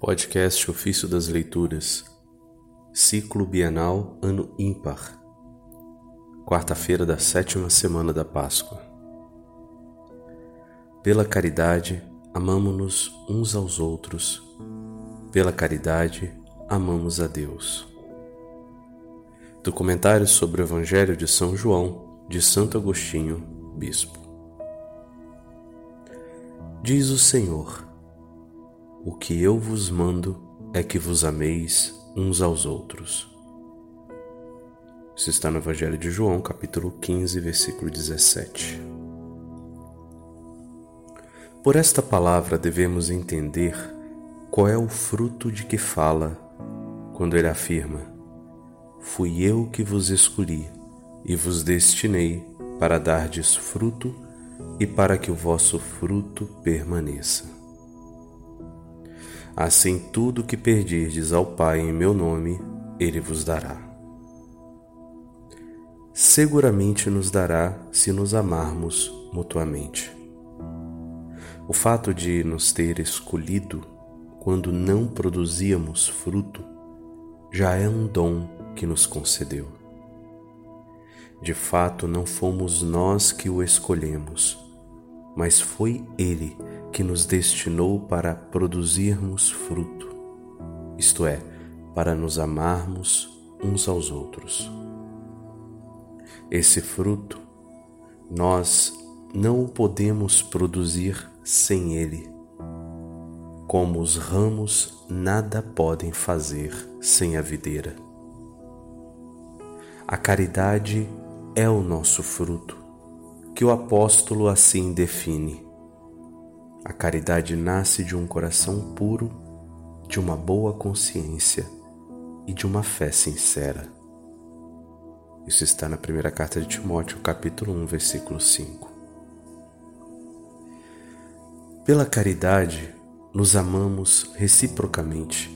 Podcast Ofício das Leituras, Ciclo Bienal Ano Ímpar, quarta-feira da sétima semana da Páscoa. Pela caridade, amamo-nos uns aos outros, pela caridade, amamos a Deus. Do comentário sobre o Evangelho de São João, de Santo Agostinho, Bispo. Diz o Senhor: O que eu vos mando é que vos ameis uns aos outros. Isso está no Evangelho de João, capítulo 15, versículo 17. Por esta palavra devemos entender qual é o fruto de que fala quando ele afirma: Fui eu que vos escolhi e vos destinei para dardes fruto e para que o vosso fruto permaneça. Assim, tudo que perdirdes ao Pai em meu nome, Ele vos dará. Seguramente nos dará se nos amarmos mutuamente. O fato de nos ter escolhido quando não produzíamos fruto já é um dom que nos concedeu. De fato, não fomos nós que o escolhemos, mas foi Ele que nos destinou para produzirmos fruto, isto é, para nos amarmos uns aos outros. Esse fruto nós não o podemos produzir sem Ele, como os ramos nada podem fazer sem a videira. A caridade é o nosso fruto que o apóstolo assim define. A caridade nasce de um coração puro, de uma boa consciência e de uma fé sincera. Isso está na primeira carta de Timóteo, capítulo 1, versículo 5. Pela caridade, nos amamos reciprocamente.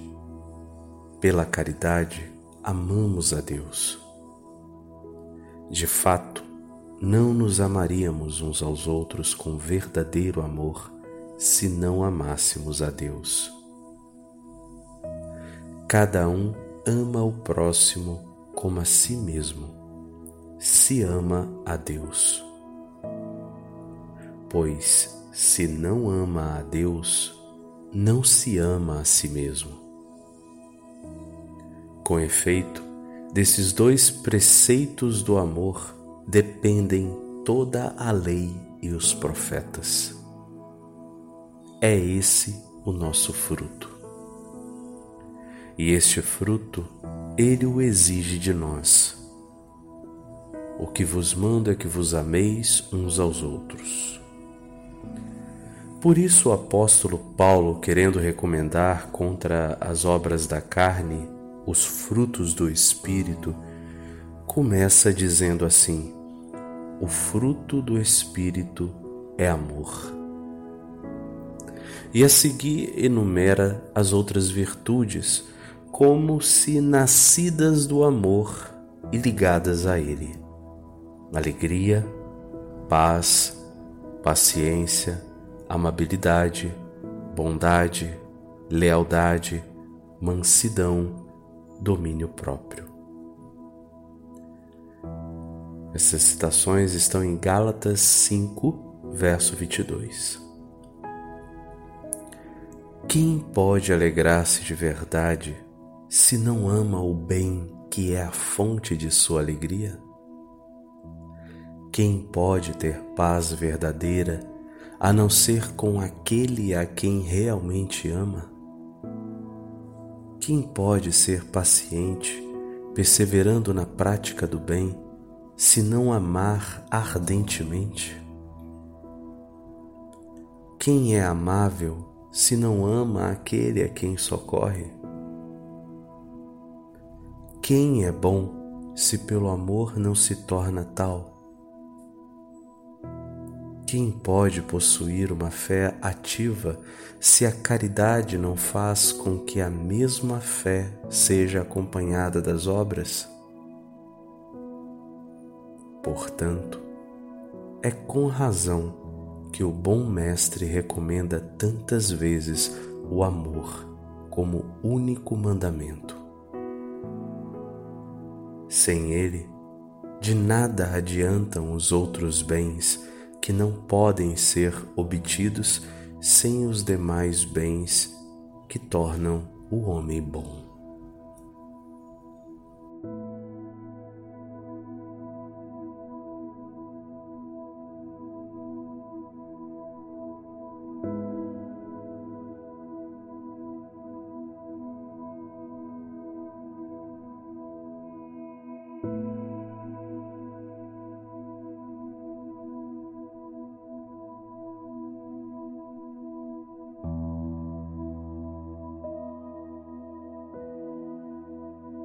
Pela caridade, amamos a Deus. De fato, não nos amaríamos uns aos outros com verdadeiro amor se não amássemos a Deus. Cada um ama o próximo como a si mesmo, se ama a Deus. Pois, se não ama a Deus, não se ama a si mesmo. Com efeito, desses dois preceitos do amor, dependem toda a lei e os profetas. É esse o nosso fruto. E este fruto ele o exige de nós. O que vos mando é que vos ameis uns aos outros. Por isso o apóstolo Paulo, querendo recomendar contra as obras da carne os frutos do Espírito, começa dizendo assim: o fruto do Espírito é amor. E a seguir enumera as outras virtudes como se nascidas do amor e ligadas a ele: alegria, paz, paciência, amabilidade, bondade, lealdade, mansidão, domínio próprio. Essas citações estão em Gálatas 5, verso 22. Quem pode alegrar-se de verdade se não ama o bem que é a fonte de sua alegria? Quem pode ter paz verdadeira a não ser com aquele a quem realmente ama? Quem pode ser paciente, perseverando na prática do bem, se não amar ardentemente? Quem é amável se não ama aquele a quem socorre? Quem é bom se pelo amor não se torna tal? Quem pode possuir uma fé ativa se a caridade não faz com que a mesma fé seja acompanhada das obras? Portanto, é com razão que o bom Mestre recomenda tantas vezes o amor como único mandamento. Sem ele, de nada adiantam os outros bens que não podem ser obtidos sem os demais bens que tornam o homem bom.